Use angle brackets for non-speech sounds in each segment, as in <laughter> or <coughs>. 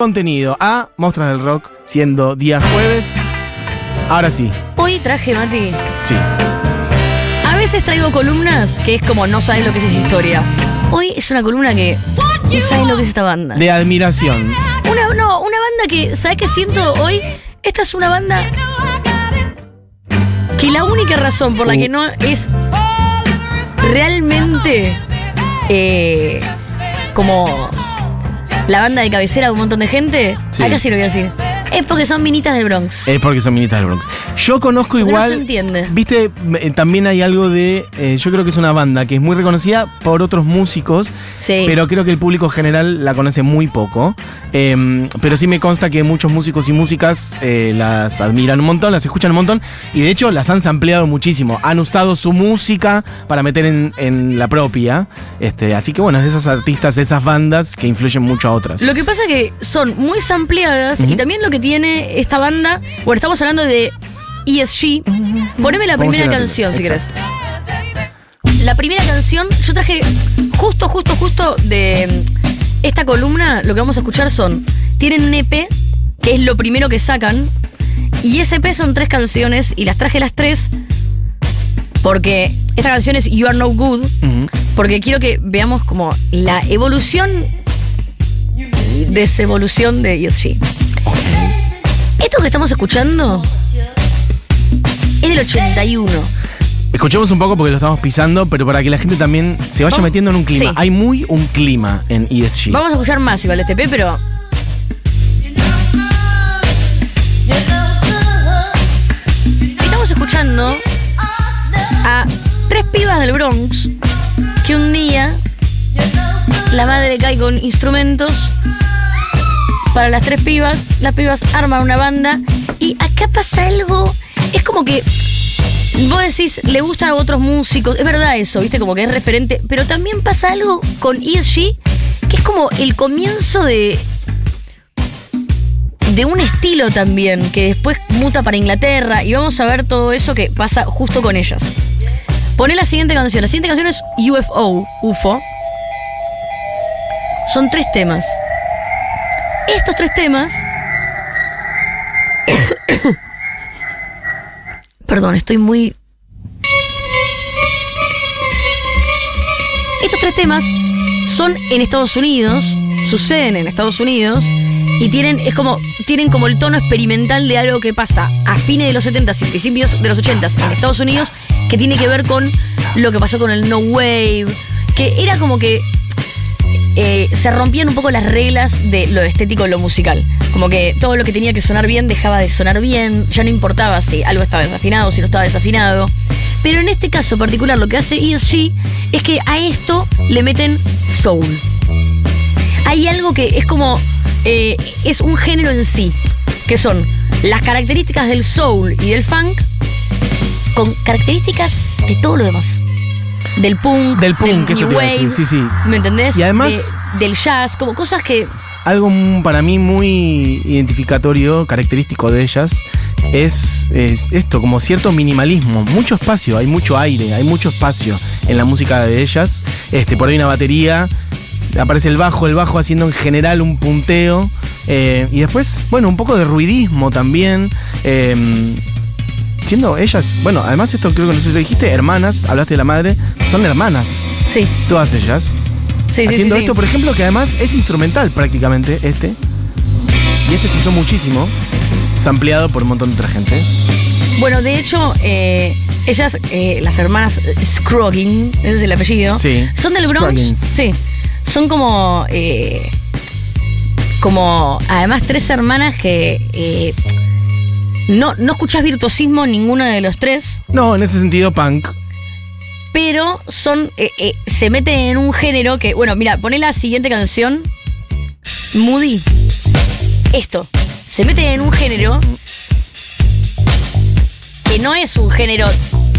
contenido a Monstruos del Rock, siendo día jueves. Ahora sí, Hoy traje, Mati. sí. A veces traigo columnas que es como no sabes lo que es esa historia. Hoy es una columna que no sabes lo que es esta banda. De admiración. Una, no, una banda que, ¿sabes qué siento hoy? Esta es una banda que la única razón por la que no es realmente eh, como la banda de cabecera de un montón de gente, Sí. acá sí lo voy a decir, es porque son minitas del Bronx. Es porque son minitas del Bronx. Yo conozco Porque no igual. se entiende. Viste, eh, también hay algo de. eh, yo creo que es una banda que es muy reconocida por otros músicos. Sí. Pero creo que el público general la conoce muy poco. Eh, pero sí me consta que muchos músicos y músicas eh, las admiran un montón, las escuchan un montón. Y de hecho las han sampleado muchísimo. Han usado su música para meter en, en la propia. Este, así que bueno, es de esas artistas, de esas bandas que influyen mucho a otras. Lo que pasa que son muy sampleadas y también lo que tiene esta banda, bueno, estamos hablando de ESG. Poneme la Vamos primera canción si querés. La primera canción, yo traje justo, justo, justo de esta columna, lo que vamos a escuchar son, tienen un EP, que es lo primero que sacan, y ese EP son tres canciones, y las traje las tres, porque esta canción es You Are No Good, porque quiero que veamos como la evolución y desevolución de ESG. Esto que estamos escuchando es del 81. Escuchemos un poco porque lo estamos pisando, pero para que la gente también se vaya Vamos- metiendo en un clima. sí. Hay muy un clima en ESG. Vamos a escuchar más igual este P, pero. Estamos escuchando a tres pibas del Bronx que un día la madre cae con instrumentos para las tres pibas, las pibas arman una banda y acá pasa algo, es como que vos decís, le gustan a otros músicos, es verdad eso, viste, como que es referente, pero también pasa algo con ESG que es como el comienzo de de un estilo también que después muta para Inglaterra y vamos a ver todo eso que pasa justo con ellas. Poné la siguiente canción. La siguiente canción es UFO, UFO. Son tres temas. Estos tres temas. <coughs> Perdón, estoy muy. Estos tres temas son en Estados Unidos, suceden en Estados Unidos y tienen es como tienen como el tono experimental de algo que pasa a fines de los 70 y principios de los 80 en Estados Unidos que tiene que ver con lo que pasó con el no wave, que era como que eh, se rompían un poco las reglas de lo estético y lo musical. Como que todo lo que tenía que sonar bien dejaba de sonar bien, ya no importaba si algo estaba desafinado, si no estaba desafinado. Pero en este caso particular lo que hace ESG es que a esto le meten soul. Hay algo que es como, eh, es un género en sí, que son las características del soul y del funk con características de todo lo demás. Del punk, Del punk, eso new wave, sí, sí. ¿Me entendés? Y además- De- del jazz, como cosas que. Algo para mí muy identificatorio, característico de ellas, es, es esto, como cierto minimalismo, mucho espacio, hay mucho aire, hay mucho espacio en la música de ellas. Este, por ahí una batería, aparece el bajo, el bajo haciendo en general un punteo. eh, y después, bueno, un poco de ruidismo también. eh, siendo ellas, bueno, además esto creo que no sé si lo dijiste, hermanas, hablaste de la madre, son hermanas, Sí, todas ellas sí, haciendo sí, sí. esto, por ejemplo, que además es instrumental prácticamente este. Y este se usó muchísimo, sampleado por un montón de otra gente. Bueno, de hecho, eh, ellas, eh, las hermanas Scroggin, ese es el apellido, Sí. son del Bronx. Scroggins. Sí. Son como. eh, como. Además, tres hermanas que. eh, no, no escuchás virtuosismo en ninguno de los tres, No, en ese sentido, punk. pero son. eh, eh, se meten en un género que. Bueno, mira, poné la siguiente canción. Moody. Esto. Se meten en un género. Que no es un género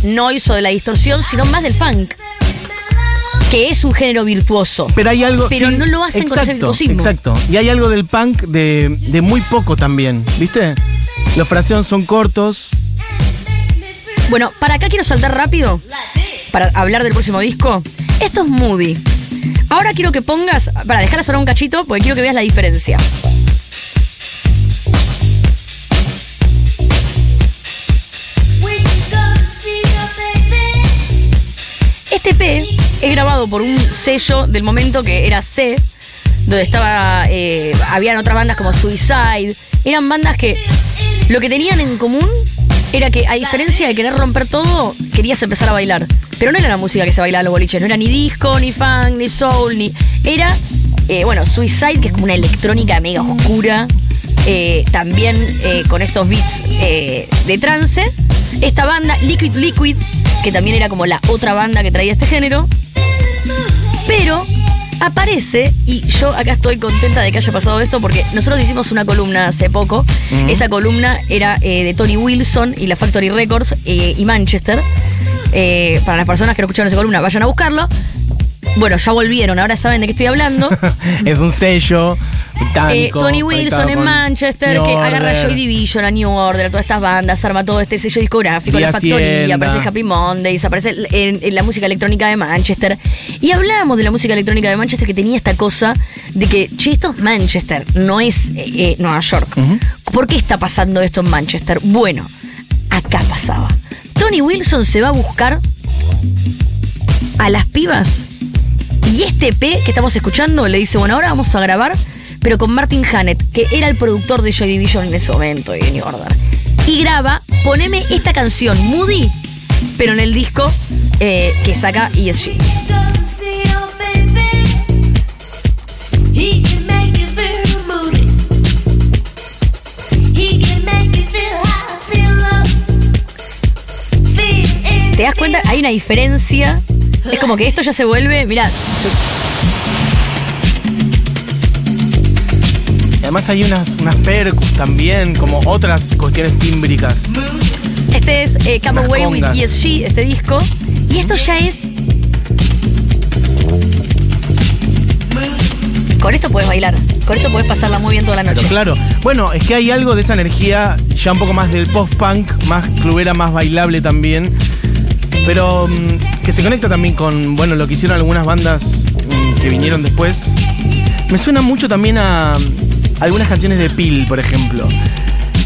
noise o de la distorsión, sino más del funk. Que es un género virtuoso. Pero hay algo. Pero no lo hacen con ese exacto, virtuosismo. Exacto. Y hay algo del punk de, de muy poco también, ¿viste? Los fraseos son cortos. Bueno, para acá quiero saltar rápido para hablar del próximo disco. Esto es Moody. Ahora quiero que pongas, para dejarla sonar un cachito, porque quiero que veas la diferencia. Este P es grabado por un sello del momento que era C, donde estaba, eh, habían otras bandas como Suicide, eran bandas que lo que tenían en común era que, a diferencia de querer romper todo, querías empezar a bailar. Pero no era la música que se bailaba en los boliches, no era ni disco, ni funk, ni soul, ni. Era, eh, bueno, Suicide, que es como una electrónica mega oscura. eh, también eh, con estos beats de trance. Esta banda, Liquid Liquid, que también era como la otra banda que traía este género. Pero aparece, y yo acá estoy contenta de que haya pasado esto porque nosotros hicimos una columna hace poco. Esa columna era eh, de Tony Wilson y la Factory Records eh, y Manchester. Eh, para las personas que no escucharon esa columna, vayan a buscarlo. Bueno, ya volvieron, ahora saben de qué estoy hablando. <laughs> es un sello británico. Eh, Tony Wilson en Manchester, New que agarra Order. Joy Division, a New Order, a todas estas bandas, arma todo este sello discográfico, la factoría, aparece Happy Mondays, aparece en, en la música electrónica de Manchester. Y hablábamos de la música electrónica de Manchester que tenía esta cosa de que, che, esto es Manchester, no es eh, eh, Nueva York. ¿Por qué está pasando esto en Manchester? Bueno, acá pasaba. Tony Wilson se va a buscar a las pibas y este EP que estamos escuchando le dice, bueno, ahora vamos a grabar, pero con Martin Hannett, que era el productor de Joy Division en ese momento y New Order. Y graba, poneme esta canción, Moody, pero en el disco eh, que saca ESG. ¿Te das cuenta? Hay una diferencia. Es como que esto ya se vuelve, mira, Además hay unas, unas percus también, como otras cuestiones tímbricas. este es eh, Come Away with. ESG, este disco. Y esto ya es. Con esto puedes bailar. Con esto puedes pasarla muy bien toda la Pero noche. claro, bueno, es que hay algo de esa energía, ya un poco más del post-punk, más clubera, más bailable también. Pero mm, que se conecta también con, bueno, lo que hicieron algunas bandas mm, que vinieron después. Me suena mucho también a algunas canciones de Peel, por ejemplo.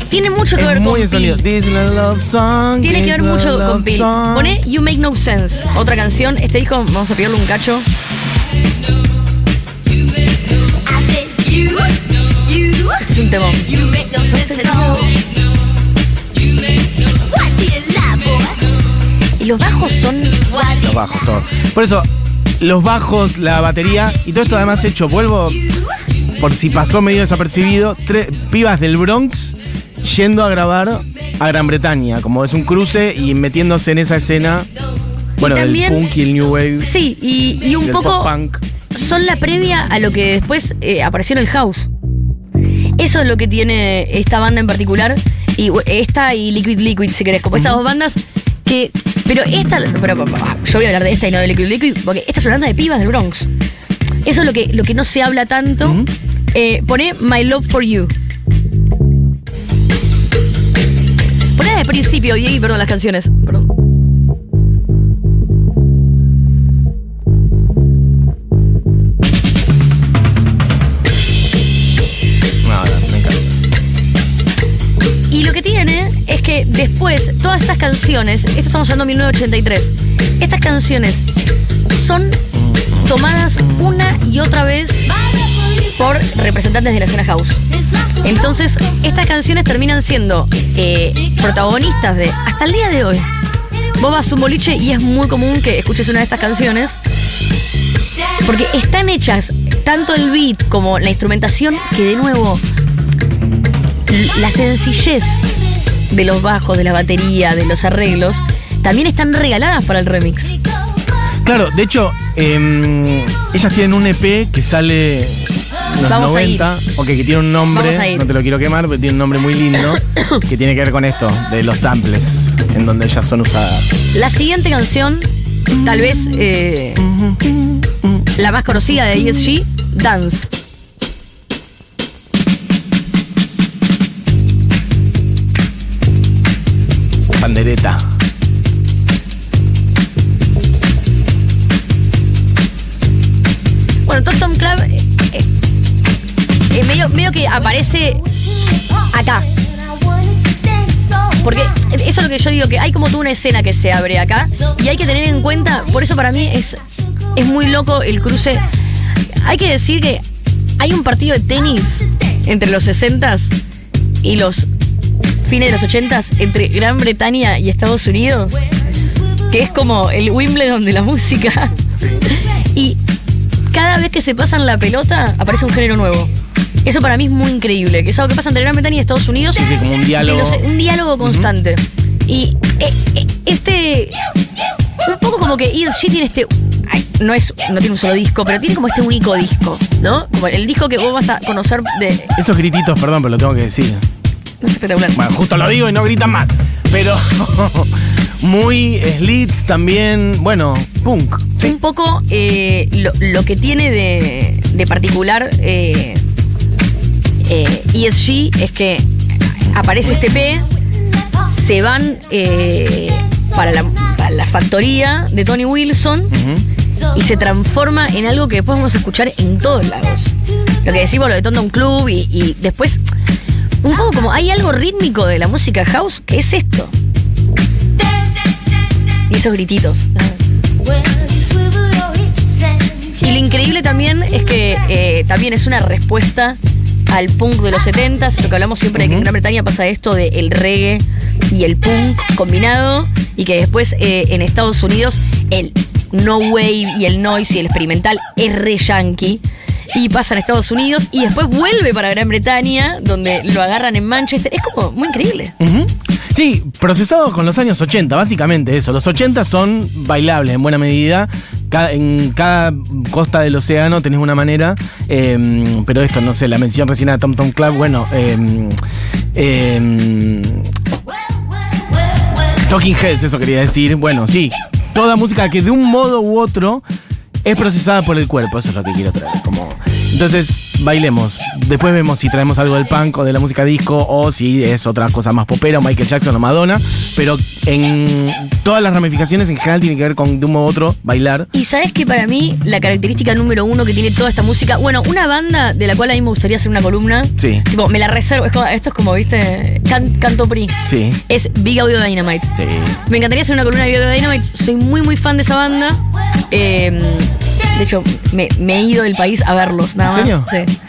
Tiene mucho que Es ver muy con sonido. This love song. Tiene que ver mucho con Peel. Pone You Make No Sense, otra canción. Este disco, vamos a pedirle un cacho. Es un temón. Y los bajos son. Los bajos, todo. Por eso, los bajos, la batería y todo esto además hecho, vuelvo, por si pasó medio desapercibido, tres pibas del Bronx yendo a grabar a Gran Bretaña, como es un cruce y metiéndose en esa escena, bueno, también- del punk y el new wave, Sí, y, y un poco. pop-punk. son la previa a lo que después eh, apareció en el house. Eso es lo que tiene esta banda en particular. Y esta y Liquid Liquid, si querés, como estas dos bandas que. Pero esta. Pero, pero, yo voy a hablar de esta y no de Liquid Liquid, porque esta es una banda de pibas del Bronx. Eso es lo que, lo que no se habla tanto. Eh, poné My Love for You. Poné desde el principio, Diego, perdón, las canciones. Perdón. Y lo que tiene es que después, todas estas canciones, esto estamos hablando de 1983, estas canciones son tomadas una y otra vez por representantes de la escena house. Entonces, estas canciones terminan siendo eh, protagonistas de, hasta el día de hoy, vos vas un boliche y es muy común que escuches una de estas canciones porque están hechas tanto el beat como la instrumentación que de nuevo la sencillez de los bajos, de la batería, de los arreglos, también están regaladas para el remix. Claro, de hecho, em, ellas tienen un EP que sale en los Vamos a ir. 90, ok, que tiene un nombre, no te lo quiero quemar, pero tiene un nombre muy lindo, <coughs> que tiene que ver con esto, de los samples, en donde ellas son usadas. La siguiente canción, tal vez eh, la más conocida de ESG, Dance. Pandereta. Aparece acá. Porque eso es lo que yo digo, que hay como toda una escena que se abre acá y hay que tener en cuenta, por eso para mí es es muy loco el cruce. Hay que decir que hay un partido de tenis entre los 60s y los fines de los 80s entre Gran Bretaña y Estados Unidos, que es como el Wimbledon de la música. Y cada vez que se pasan la pelota aparece un género nuevo. Eso para mí es muy increíble, que es algo que pasa entre Gran Bretaña y Estados Unidos. Sí, sí, como un diálogo. Los- un diálogo constante. Y eh, eh, este. Un poco como que ESG tiene este. ay, no es. No tiene un solo disco, pero tiene como este único disco, ¿no? Como el disco que vos vas a conocer de. Esos grititos, perdón, pero lo tengo que decir. Es espectacular. Bueno, justo lo digo y no gritan más. Pero <laughs> muy slits también. Bueno, punk. Sí. Un poco eh, lo, lo que tiene de, de particular eh, eh, ESG es que aparece este P, se van eh, para, la, para la factoría de Tony Wilson y se transforma en algo que después vamos a escuchar en todos lados. Lo que decimos, lo de Tondon Club y, y después, un poco como hay algo rítmico de la música house que es esto. Y esos grititos. Y lo increíble también es que eh, también es una respuesta al punk de los 70 lo que hablamos siempre de que en Gran Bretaña pasa esto de el reggae y el punk combinado, y que después eh, en Estados Unidos el no wave y el noise y el experimental es re yankee. Y pasa en Estados Unidos y después vuelve para Gran Bretaña, donde lo agarran en Manchester. Es como muy increíble. Ujú. Sí, procesado con los años 80, básicamente eso. Los 80 son bailables en buena medida. Cada- en cada costa del océano tenés una manera. eh, pero esto, no sé, la mención recién a Tom Tom Club, bueno. eh, Talking Heads, eso quería decir. Bueno, sí. Toda música que de un modo u otro es procesada por el cuerpo, eso es lo que quiero traer. Como, entonces, bailemos. Después vemos si traemos algo del punk o de la música disco o si es otra cosa más popera, o Michael Jackson o Madonna. Pero en todas las ramificaciones en general tiene que ver con de un modo u otro bailar. Y sabes que para mí la característica número uno que tiene toda esta música, bueno, una banda de la cual a mí me gustaría hacer una columna, Sí. tipo, me la reservo, es como- esto es como, viste, Can- canto PRI, Sí, es Big Audio Dynamite. sí. Me encantaría hacer una columna de Big Audio Dynamite, soy muy muy fan de esa banda. Eh, de hecho, me, me he ido del país a verlos, nada ¿En más. Sí.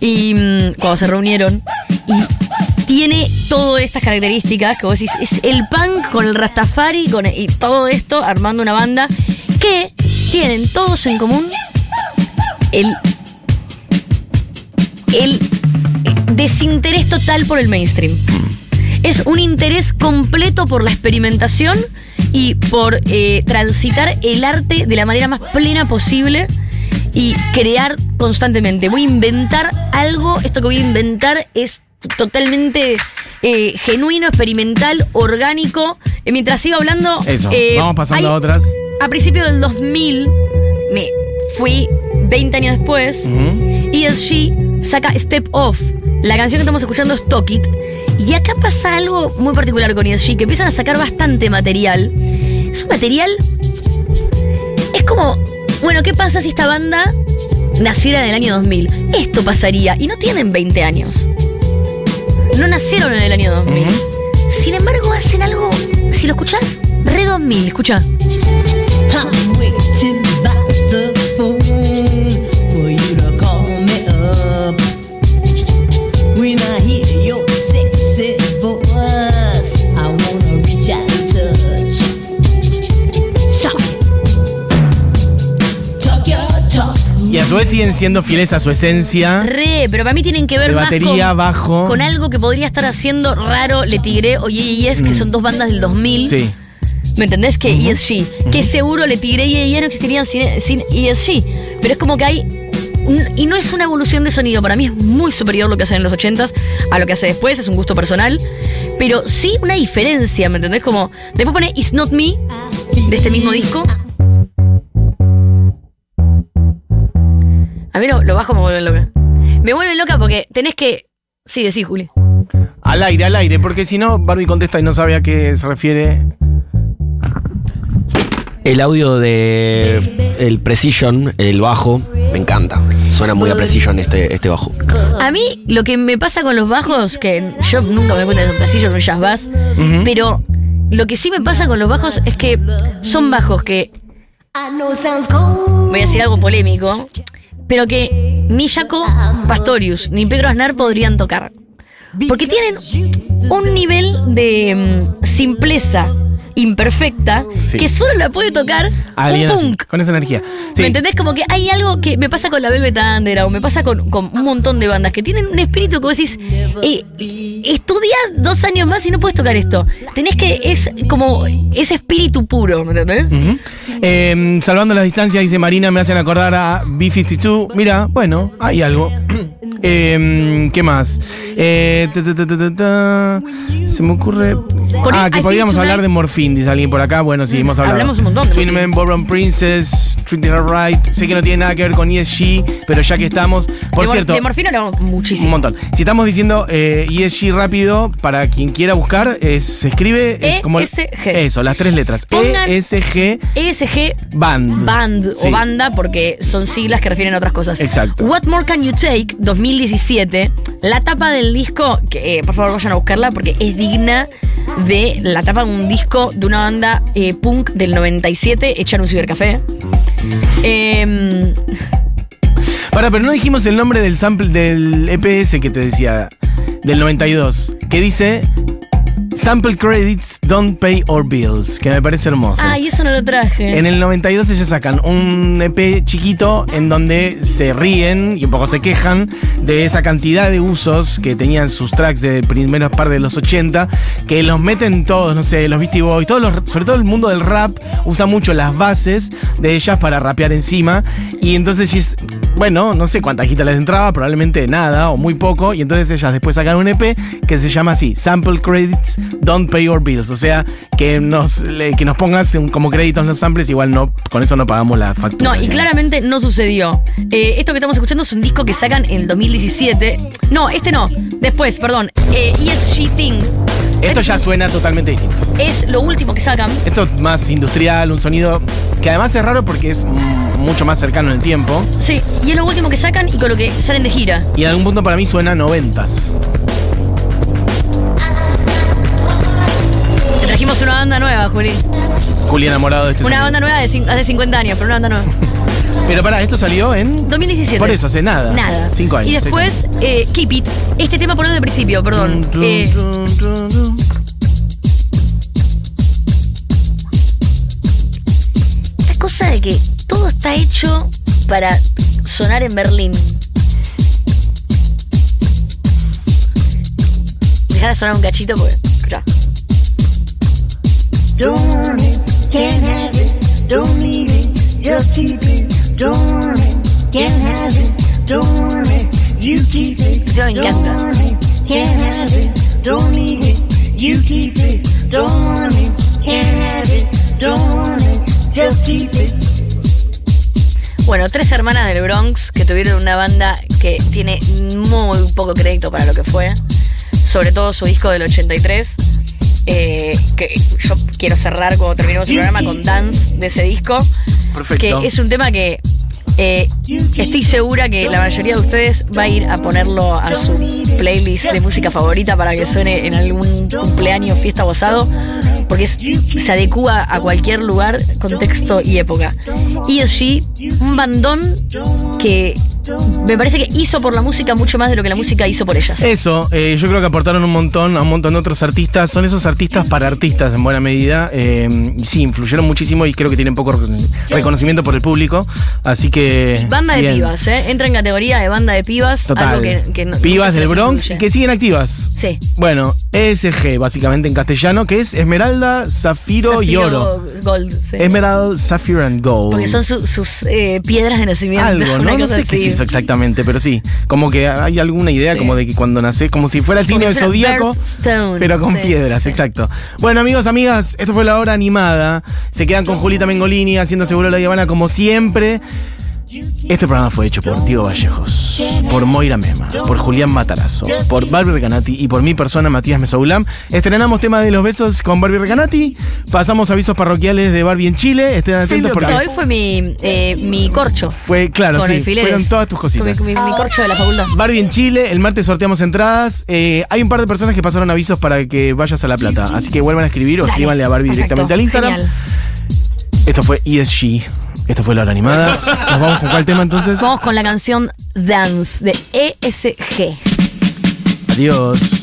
Y mm, cuando se reunieron. Y tiene todas estas características que vos decís, es el punk con el Rastafari con y todo esto armando una banda que tienen todos en común el, el desinterés total por el mainstream. Es un interés completo por la experimentación y por eh, transitar el arte de la manera más plena posible y crear constantemente. Voy a inventar algo, esto que voy a inventar es totalmente eh, genuino, experimental, orgánico. Eh, mientras sigo hablando... Eso. Vamos pasando hay- a otras. A principios del 2000, me fui 20 años después, Ujú. ESG saca Step Off. La canción que estamos escuchando es Talk It. Y acá pasa algo muy particular con ESG, que empiezan a sacar bastante material. Es un material... Es como... Bueno, ¿qué pasa si esta banda naciera en el año 2000? Esto pasaría. Y no tienen 20 años. No nacieron en el año 2000. Ujú. Sin embargo, hacen algo... Si lo escuchás, re 2000. Escucha. I'm siguen siendo fieles a su esencia. Re, pero para mí tienen que ver De más batería, con, bajo. con algo que podría estar haciendo raro Le Tigre o Ye Ye Yes, que son dos bandas del 2000. Mm. Sí. ¿Me entendés? Que ESG. Que seguro Le Tigre y Ye Ye no existirían sin, sin ESG. Pero es como que hay. y no es una evolución de sonido. Para mí es muy superior lo que hacen en los 80s a lo que hace después. Es un gusto personal. Pero sí una diferencia, ¿me entendés? Como. Después pone It's Not Me de este mismo disco. A mí lo, lo bajo me vuelve loca. Me vuelve loca porque tenés que. Sí, decí, Juli. Al aire, al aire, porque si no, Barbie contesta y no sabe a qué se refiere. El audio de el Precision, el bajo, me encanta. Suena muy a Precision este, este bajo. A mí lo que me pasa con los bajos, que yo nunca me doy cuenta de un pasillo en un jazz bass, Ujú. pero lo que sí me pasa con los bajos es que son bajos que voy a decir algo polémico, pero que ni Jaco Pastorius ni Pedro Aznar podrían tocar. Porque tienen un nivel de mm, simpleza imperfecta Sí. que solo la puede tocar Alguien un así, punk. con esa energía. Sí. ¿Me entendés? Como que hay algo que me pasa con la Velvet Underground, me pasa con, con un montón de bandas que tienen un espíritu que vos decís, eh, estudia dos años más y no puedes tocar esto. Tenés que, es como ese espíritu puro, ¿me entendés? Eh, salvando las distancias, dice Marina, me hacen acordar a B-52. Mira, bueno, hay algo. Eh, <clears throat> ¿Qué más? Eh, ta, ta, ta. Se me ocurre. Ah, I que podríamos Tonight. hablar de Morphine, dice alguien por acá. Bueno, sí, hemos hablado. hablamos un montón Twin. Men, Bourbon Princess, Treating Her Right. Sé que no tiene nada que ver con ESG, pero ya que estamos. Por de, cierto. de morfina hablamos Un muchísimo. montón. Si estamos diciendo eh, ESG rápido, para quien quiera buscar, es- se escribe eh, como. ESG. Eso, las tres letras. Pongan- ESG ESG Band. Band Sí. o banda porque son siglas que refieren a otras cosas. Exacto. What More Can You Take 2017, la tapa del disco, que eh, por favor vayan a buscarla porque es digna de la tapa de un disco de una banda eh, punk del 97 hecha en un cibercafé. Em, Para, pero no dijimos el nombre del sample del EPS que te decía, del 92, que dice Sample Credits Don't Pay Our Bills, que me parece hermoso. ay, eso no lo traje. En el 92 ellos sacan un EP chiquito en donde se ríen y un poco se quejan de esa cantidad de usos que tenían sus tracks de primeras partes de los 80, que los meten todos, no sé, los Beastie Boys, todos los, sobre todo el mundo del rap usa mucho las bases de ellas para rapear encima y entonces bueno, no sé cuánta gita les entraba, probablemente nada o muy poco y entonces ellas después sacan un EP que se llama así, Sample Credits Don't Pay Your Bills, o sea, que nos, le- que nos pongas un- como créditos los samples, igual no, con eso no pagamos la factura. No, y claramente no sucedió. Eh, esto que estamos escuchando es un disco que sacan en el 2017. No, este no. Después, perdón. Eh, ESG Thing. Esto ya suena totalmente distinto. Es lo último que sacan. Esto es más industrial, un sonido que además es raro porque es mucho más cercano en el tiempo Sí, y es lo último que sacan y con lo que salen de gira. y en algún punto para mí suena noventas. Trajimos una banda nueva, Juli. Juli enamorado de este Una banda nueva de hace 50 años, pero una banda nueva. <laughs> Pero para, esto salió en 2017. Por eso, hace nada. Nada. Cinco años, Y después, eh, Keep It. Este tema ponlo de principio, perdón. Dun, Eh, dun, esta cosa de que todo está hecho para sonar en Berlín. Dejar de sonar un cachito porque. Don't want it, can't have it, don't need it, just keep it. Don't want it, can't have it, don't want it, you keep it. Eso me encanta. Don't want it, can't have it, don't need it, you keep it. Don't want it, can't have it, don't want it, just keep it. Bueno, tres hermanas del Bronx que tuvieron una banda que tiene muy poco crédito para lo que fue. Sobre todo su disco del 83. eh, que yo quiero cerrar cuando terminemos el programa con Dance de ese disco. Perfecto. Que es un tema que eh, estoy segura que la mayoría de ustedes va a ir a ponerlo a su playlist de música favorita para que suene en algún cumpleaños, fiesta o asado, porque es- se adecua a cualquier lugar, contexto y época. ESG, un bandón que me parece que hizo por la música mucho más de lo que la música hizo por ellas. Eso, eh, yo creo que aportaron un montón a un montón de otros artistas. Son esos artistas para artistas en buena medida. Eh, y sí, influyeron muchísimo y creo que tienen poco recono- reconocimiento por el público. Así que. Banda de bien. pibas, ¿eh? Entra en categoría de banda de pibas. Total. Algo que, que no- pibas del les Bronx incluye. y que siguen activas. Sí. Bueno, ESG, básicamente en castellano, que es Esmeralda, Zafiro, y Oro. Gold. sí. Emerald, Sapphire and Gold. Porque son su- sus eh, piedras de nacimiento. Algo, ¿no? No sé qué es eso exactamente, pero sí. Como que hay alguna idea Sí. como de que cuando nace, como si fuera el signo del zodíaco, pero con sí, piedras, exacto. Bueno, amigos, amigas, esto fue la hora animada. Se quedan con Julita Mengolini haciendo seguro la Habana como siempre. Este programa fue hecho por Diego Vallejos, por Moira Mema, por Julián Matarazo, por Barbie Recanati y por mi persona, Matías Mesoulam. Estrenamos tema de los besos con Barbie Recanati. Pasamos avisos parroquiales de Barbie en Chile. Estén atentos porque No, hoy fue mi, eh, mi corcho. fue, claro, con sí, alfileres. fueron todas tus cositas. Fue mi, mi- mi corcho de la facultad. Barbie en Chile, el martes sorteamos entradas. Eh, hay un par de personas que pasaron avisos para que vayas a La Plata. Así que vuelvan a escribir o Dale, escríbanle a Barbie perfecto, directamente al Instagram. genial. Esto fue ESG. Esto fue la hora animada. Nos vamos con cuál tema entonces. Vamos con la canción Dance de ESG. Adiós.